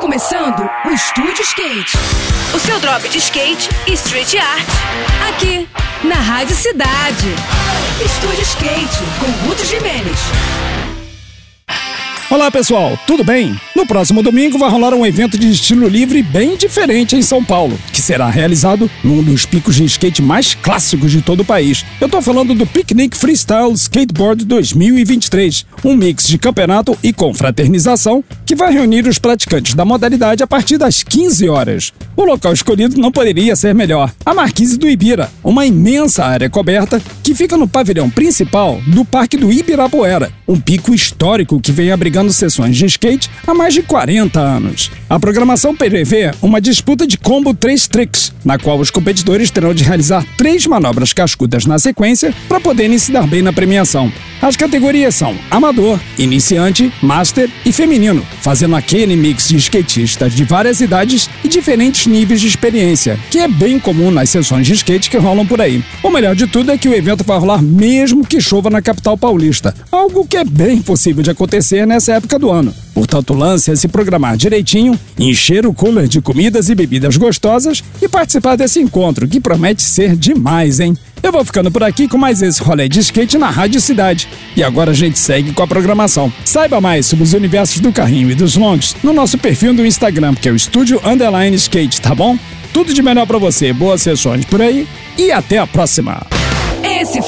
começando o Estúdio Skate. O seu drop de skate e street art. Aqui, na Rádio Cidade. Estúdio Skate, com Guto Jimenez. Olá pessoal, tudo bem? No próximo domingo vai rolar um evento de estilo livre bem diferente em São Paulo, que será realizado num dos picos de skate mais clássicos de todo o país. Eu tô falando do Picnic Freestyle Skateboard 2023, um mix de campeonato e confraternização que vai reunir os praticantes da modalidade a partir das 15 horas. O local escolhido não poderia ser melhor: a Marquise do Ibira, uma imensa área coberta que fica no pavilhão principal do Parque do Ibirapuera, um pico histórico que vem abrigando sessões de skate há mais de 40 anos. A programação prevê uma disputa de combo 3 tricks, na qual os competidores terão de realizar três manobras cascudas na sequência para poderem se dar bem na premiação. As categorias são amador, iniciante, master e feminino, fazendo aquele mix de skatistas de várias idades e diferentes níveis de experiência, que é bem comum nas sessões de skate que rolam por aí. O melhor de tudo é que o evento vai rolar mesmo que chova na capital paulista, algo que é bem possível de acontecer nessa época do ano. Portanto, lance é se programar direitinho, encher o cooler de comidas e bebidas gostosas e participar desse encontro, que promete ser demais, hein? Eu vou ficando por aqui com mais esse rolê de skate na Rádio Cidade. E agora a gente segue com a programação. Saiba mais sobre os universos do carrinho e dos longs no nosso perfil do Instagram, que é o Estúdio Underline Skate, tá bom? Tudo de melhor para você, boas sessões por aí e até a próxima!